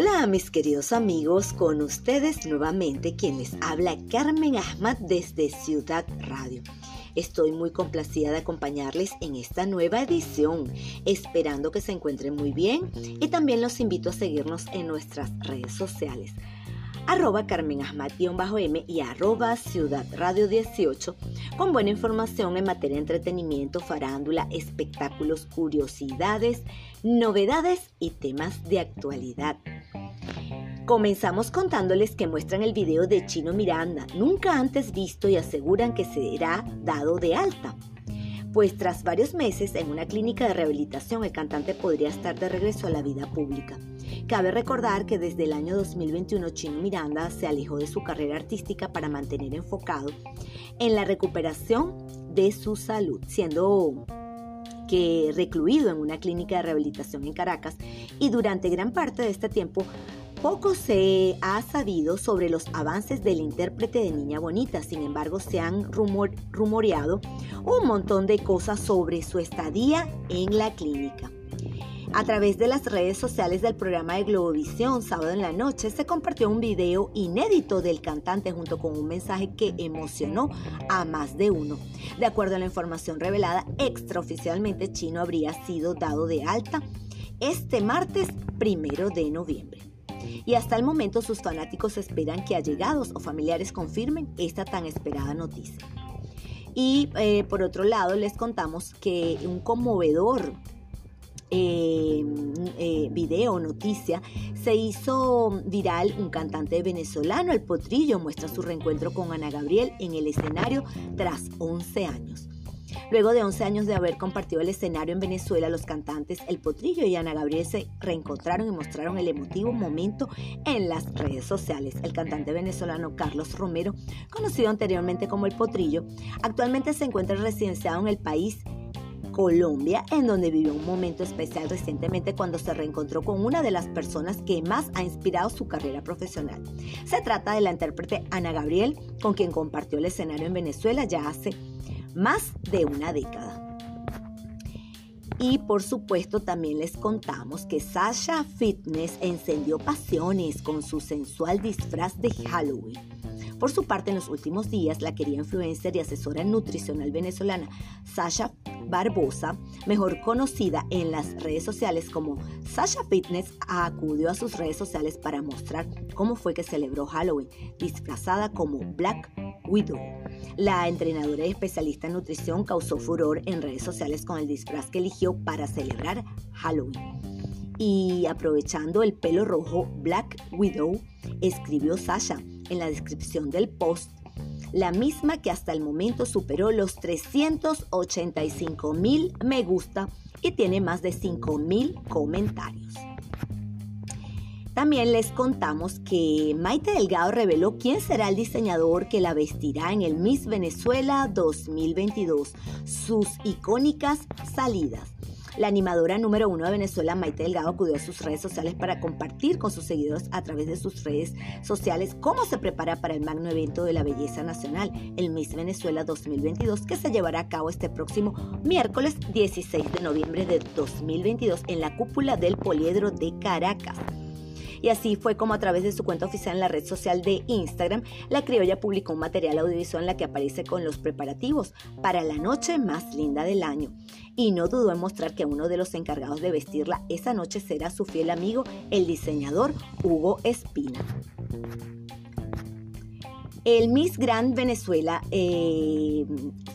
Hola mis queridos amigos, con ustedes nuevamente quien les habla Carmen Ahmad desde Ciudad Radio. Estoy muy complacida de acompañarles en esta nueva edición, esperando que se encuentren muy bien y también los invito a seguirnos en nuestras redes sociales arroba Carmen m y arroba Ciudad Radio 18 con buena información en materia de entretenimiento, farándula, espectáculos, curiosidades, novedades y temas de actualidad. Comenzamos contándoles que muestran el video de Chino Miranda, nunca antes visto y aseguran que será dado de alta pues tras varios meses en una clínica de rehabilitación el cantante podría estar de regreso a la vida pública. Cabe recordar que desde el año 2021 Chino Miranda se alejó de su carrera artística para mantener enfocado en la recuperación de su salud, siendo que recluido en una clínica de rehabilitación en Caracas y durante gran parte de este tiempo poco se ha sabido sobre los avances del intérprete de Niña Bonita, sin embargo se han rumoreado un montón de cosas sobre su estadía en la clínica. A través de las redes sociales del programa de Globovisión, sábado en la noche, se compartió un video inédito del cantante junto con un mensaje que emocionó a más de uno. De acuerdo a la información revelada, extraoficialmente Chino habría sido dado de alta este martes primero de noviembre y hasta el momento sus fanáticos esperan que allegados o familiares confirmen esta tan esperada noticia. Y eh, por otro lado les contamos que un conmovedor eh, eh, video noticia se hizo viral un cantante venezolano, el Potrillo, muestra su reencuentro con Ana Gabriel en el escenario tras 11 años. Luego de 11 años de haber compartido el escenario en Venezuela, los cantantes El Potrillo y Ana Gabriel se reencontraron y mostraron el emotivo momento en las redes sociales. El cantante venezolano Carlos Romero, conocido anteriormente como El Potrillo, actualmente se encuentra residenciado en el país Colombia, en donde vivió un momento especial recientemente cuando se reencontró con una de las personas que más ha inspirado su carrera profesional. Se trata de la intérprete Ana Gabriel, con quien compartió el escenario en Venezuela ya hace más de una década. Y por supuesto también les contamos que Sasha Fitness encendió pasiones con su sensual disfraz de Halloween. Por su parte, en los últimos días, la querida influencer y asesora nutricional venezolana Sasha Barbosa, mejor conocida en las redes sociales como Sasha Fitness, acudió a sus redes sociales para mostrar cómo fue que celebró Halloween, disfrazada como Black Widow. La entrenadora y especialista en nutrición causó furor en redes sociales con el disfraz que eligió para celebrar Halloween. Y aprovechando el pelo rojo Black Widow, escribió Sasha en la descripción del post, la misma que hasta el momento superó los 385 mil me gusta y tiene más de 5 mil comentarios. También les contamos que Maite Delgado reveló quién será el diseñador que la vestirá en el Miss Venezuela 2022, sus icónicas salidas. La animadora número uno de Venezuela, Maite Delgado, acudió a sus redes sociales para compartir con sus seguidores a través de sus redes sociales cómo se prepara para el magno evento de la belleza nacional, el Miss Venezuela 2022, que se llevará a cabo este próximo miércoles 16 de noviembre de 2022 en la cúpula del Poliedro de Caracas. Y así fue como a través de su cuenta oficial en la red social de Instagram, la criolla publicó un material audiovisual en la que aparece con los preparativos para la noche más linda del año. Y no dudó en mostrar que uno de los encargados de vestirla esa noche será su fiel amigo, el diseñador Hugo Espina. El Miss Grand Venezuela eh,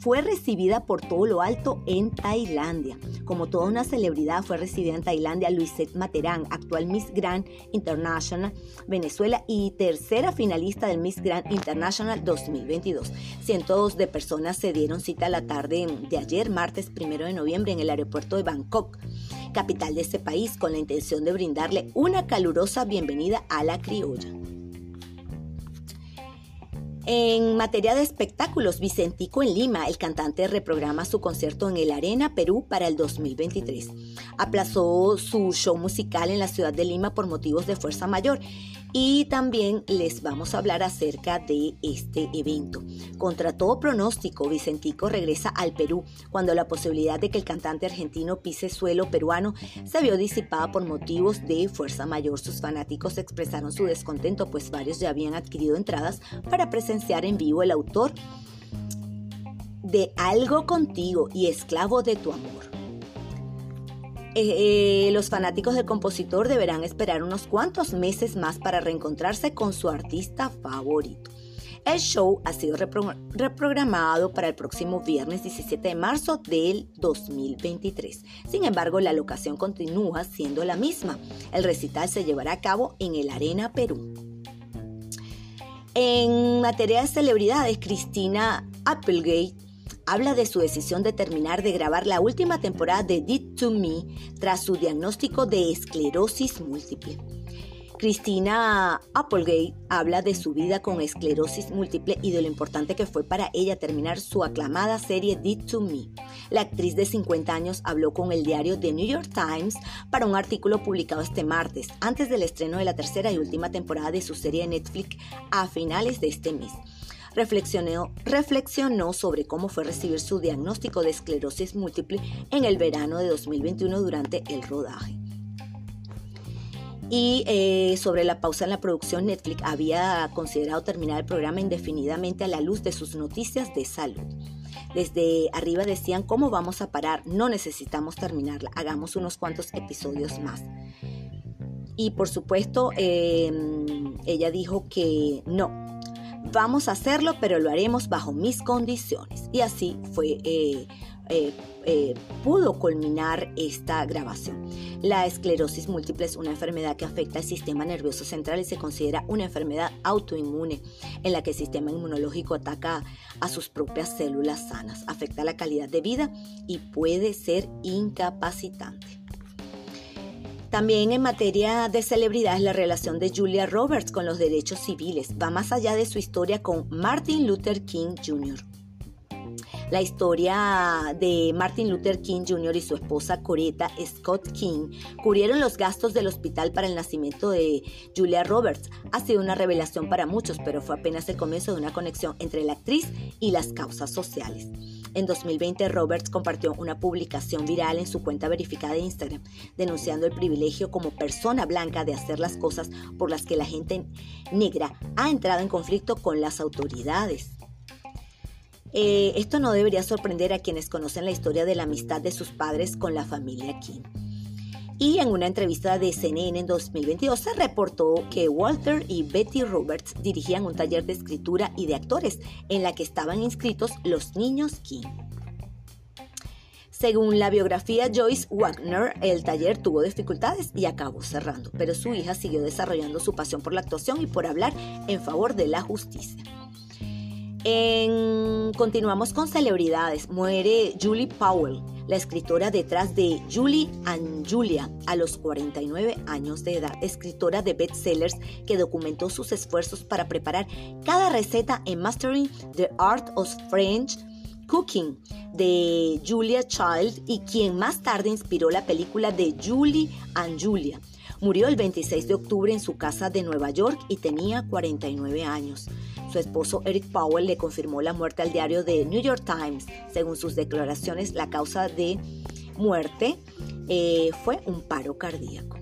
fue recibida por todo lo alto en Tailandia. Como toda una celebridad, fue recibida en Tailandia Luisette Materán, actual Miss Grand International Venezuela y tercera finalista del Miss Grand International 2022. Cientos de personas se dieron cita la tarde de ayer, martes 1 de noviembre, en el aeropuerto de Bangkok capital de ese país, con la intención de brindarle una calurosa bienvenida a la criolla. En materia de espectáculos, Vicentico en Lima, el cantante reprograma su concierto en el Arena Perú para el 2023. Aplazó su show musical en la ciudad de Lima por motivos de fuerza mayor y también les vamos a hablar acerca de este evento. Contra todo pronóstico, Vicentico regresa al Perú cuando la posibilidad de que el cantante argentino pise suelo peruano se vio disipada por motivos de fuerza mayor. Sus fanáticos expresaron su descontento, pues varios ya habían adquirido entradas para presenciar en vivo el autor de Algo contigo y Esclavo de tu amor. Eh, eh, los fanáticos del compositor deberán esperar unos cuantos meses más para reencontrarse con su artista favorito. El show ha sido reprogramado para el próximo viernes 17 de marzo del 2023. Sin embargo, la locación continúa siendo la misma. El recital se llevará a cabo en el Arena Perú. En materia de celebridades, Cristina Applegate habla de su decisión de terminar de grabar la última temporada de Did to Me tras su diagnóstico de esclerosis múltiple. Cristina Applegate habla de su vida con esclerosis múltiple y de lo importante que fue para ella terminar su aclamada serie Did to Me. La actriz de 50 años habló con el diario The New York Times para un artículo publicado este martes, antes del estreno de la tercera y última temporada de su serie de Netflix a finales de este mes reflexionó, reflexionó sobre cómo fue recibir su diagnóstico de esclerosis múltiple en el verano de 2021 durante el rodaje. Y eh, sobre la pausa en la producción, Netflix había considerado terminar el programa indefinidamente a la luz de sus noticias de salud. Desde arriba decían, ¿cómo vamos a parar? No necesitamos terminarla, hagamos unos cuantos episodios más. Y por supuesto, em, ella dijo que no, Vamos a hacerlo, pero lo haremos bajo mis condiciones. Y así fue, eh, eh, eh, pudo culminar esta grabación. La esclerosis múltiple es una enfermedad que afecta al sistema nervioso central y se considera una enfermedad autoinmune en la que el sistema inmunológico ataca a sus propias células sanas, afecta la calidad de vida y puede ser incapacitante. También en materia de celebridades, la relación de Julia Roberts con los derechos civiles va más allá de su historia con Martin Luther King Jr. La historia de Martin Luther King Jr. y su esposa Coretta Scott King cubrieron los gastos del hospital para el nacimiento de Julia Roberts. Ha sido una revelación para muchos, pero fue apenas el comienzo de una conexión entre la actriz y las causas sociales. En 2020, Roberts compartió una publicación viral en su cuenta verificada de Instagram, denunciando el privilegio como persona blanca de hacer las cosas por las que la gente negra ha entrado en conflicto con las autoridades. Eh, esto no debería sorprender a quienes conocen la historia de la amistad de sus padres con la familia King. Y en una entrevista de CNN en 2022 se reportó que Walter y Betty Roberts dirigían un taller de escritura y de actores en la que estaban inscritos los niños King. Según la biografía Joyce Wagner, el taller tuvo dificultades y acabó cerrando, pero su hija siguió desarrollando su pasión por la actuación y por hablar en favor de la justicia. Continuamos con celebridades. Muere Julie Powell, la escritora detrás de Julie and Julia a los 49 años de edad, escritora de bestsellers que documentó sus esfuerzos para preparar cada receta en Mastering the Art of French Cooking de Julia Child y quien más tarde inspiró la película de Julie and Julia. Murió el 26 de octubre en su casa de Nueva York y tenía 49 años. Su esposo Eric Powell le confirmó la muerte al diario The New York Times. Según sus declaraciones, la causa de muerte eh, fue un paro cardíaco.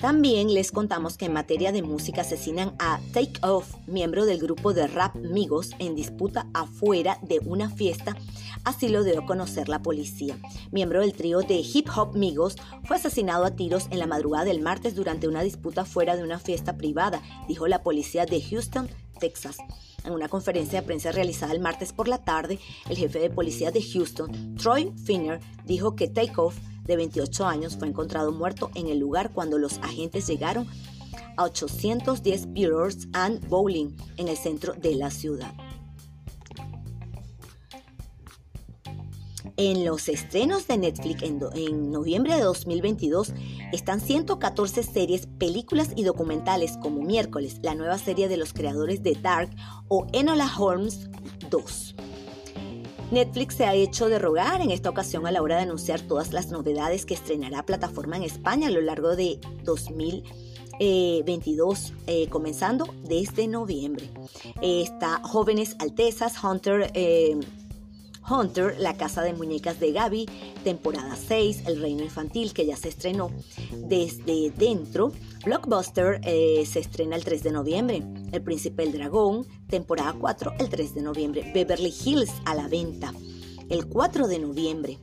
También les contamos que en materia de música asesinan a Take Off, miembro del grupo de rap Migos, en disputa afuera de una fiesta, así lo dio a conocer la policía. Miembro del trío de hip hop Migos, fue asesinado a tiros en la madrugada del martes durante una disputa fuera de una fiesta privada, dijo la policía de Houston, Texas. En una conferencia de prensa realizada el martes por la tarde, el jefe de policía de Houston, Troy Finner, dijo que Takeoff de 28 años, fue encontrado muerto en el lugar cuando los agentes llegaron a 810 Billiards and Bowling en el centro de la ciudad. En los estrenos de Netflix en, noviembre de 2022 están 114 series, películas y documentales como Miércoles, la nueva serie de los creadores de Dark o Enola Holmes 2. Netflix se ha hecho de rogar en esta ocasión a la hora de anunciar todas las novedades que estrenará plataforma en España a lo largo de 2022, eh, comenzando desde noviembre. está Jóvenes Altezas, Hunter eh, Hunter, La Casa de Muñecas de Gaby, temporada 6, El Reino Infantil, que ya se estrenó desde dentro. Blockbuster eh, se estrena el 3 de noviembre. El Príncipe del Dragón, temporada 4, el 3 de noviembre. Beverly Hills a la venta, el 4 de noviembre.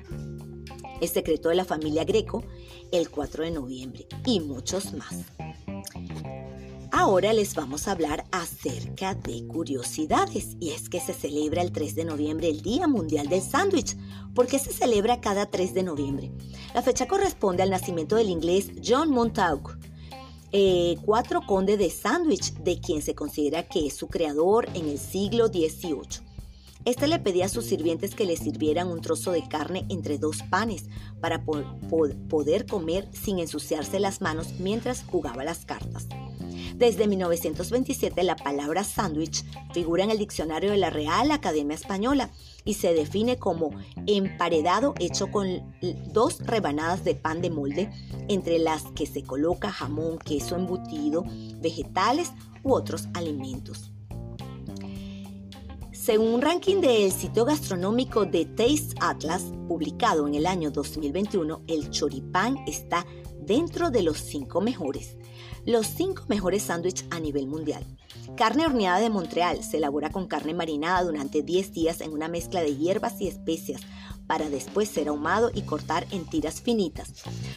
El secreto de la familia Greco, el 4 de noviembre. Y muchos más. Ahora les vamos a hablar acerca de curiosidades y es que se celebra el 3 de noviembre el Día Mundial del Sándwich. ¿Por qué se celebra cada 3 de noviembre? La fecha corresponde al nacimiento del inglés John Montagu, eh, cuatro conde de Sandwich, de quien se considera que es su creador en el siglo XVIII. Este le pedía a sus sirvientes que le sirvieran un trozo de carne entre dos panes para poder comer sin ensuciarse las manos mientras jugaba las cartas. Desde 1927 la palabra sándwich figura en el diccionario de la Real Academia Española y se define como emparedado hecho con dos rebanadas de pan de molde entre las que se coloca jamón, queso embutido, vegetales u otros alimentos. Según un ranking del sitio gastronómico de Taste Atlas, publicado en el año 2021, el choripán está dentro de los cinco mejores los cinco mejores sándwiches a nivel mundial. Carne horneada de Montreal se elabora con carne marinada durante 10 días en una mezcla de hierbas y especias para después ser ahumado y cortar en tiras finitas.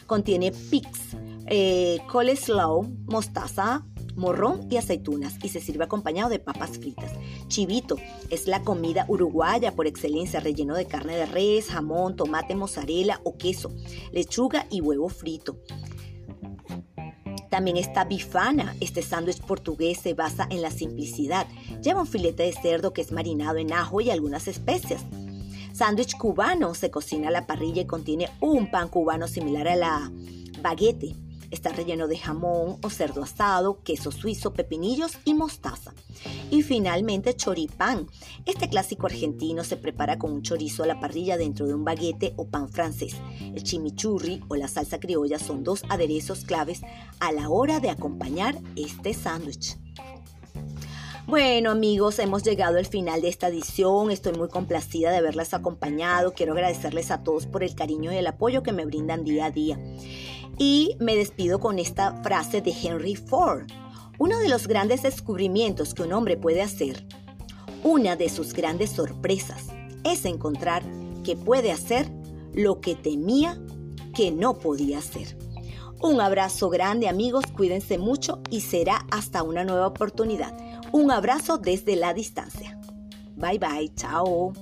Contiene pix, eh, coleslaw, mostaza, morrón y aceitunas y se sirve acompañado de papas fritas. Chivito es la comida uruguaya por excelencia, relleno de carne de res, jamón, tomate, mozzarella o queso, lechuga y huevo frito. También está bifana. Este sándwich portugués se basa en la simplicidad. Lleva un filete de cerdo que es marinado en ajo y algunas especias. Sándwich cubano se cocina a la parrilla y contiene un pan cubano similar a la baguette. Está relleno de jamón o cerdo asado, queso suizo, pepinillos y mostaza. Y finalmente choripán. Este clásico argentino se prepara con un chorizo a la parrilla dentro de un baguete o pan francés. El chimichurri o la salsa criolla son dos aderezos claves a la hora de acompañar este sándwich. Bueno amigos, hemos llegado al final de esta edición. Estoy muy complacida de haberles acompañado. Quiero agradecerles a todos por el cariño y el apoyo que me brindan día a día. Y me despido con esta frase de Henry Ford. Uno de los grandes descubrimientos que un hombre puede hacer, una de sus grandes sorpresas, es encontrar que puede hacer lo que temía que no podía hacer. Un abrazo grande amigos, cuídense mucho y será hasta una nueva oportunidad. Un abrazo desde la distancia. Bye bye, chao.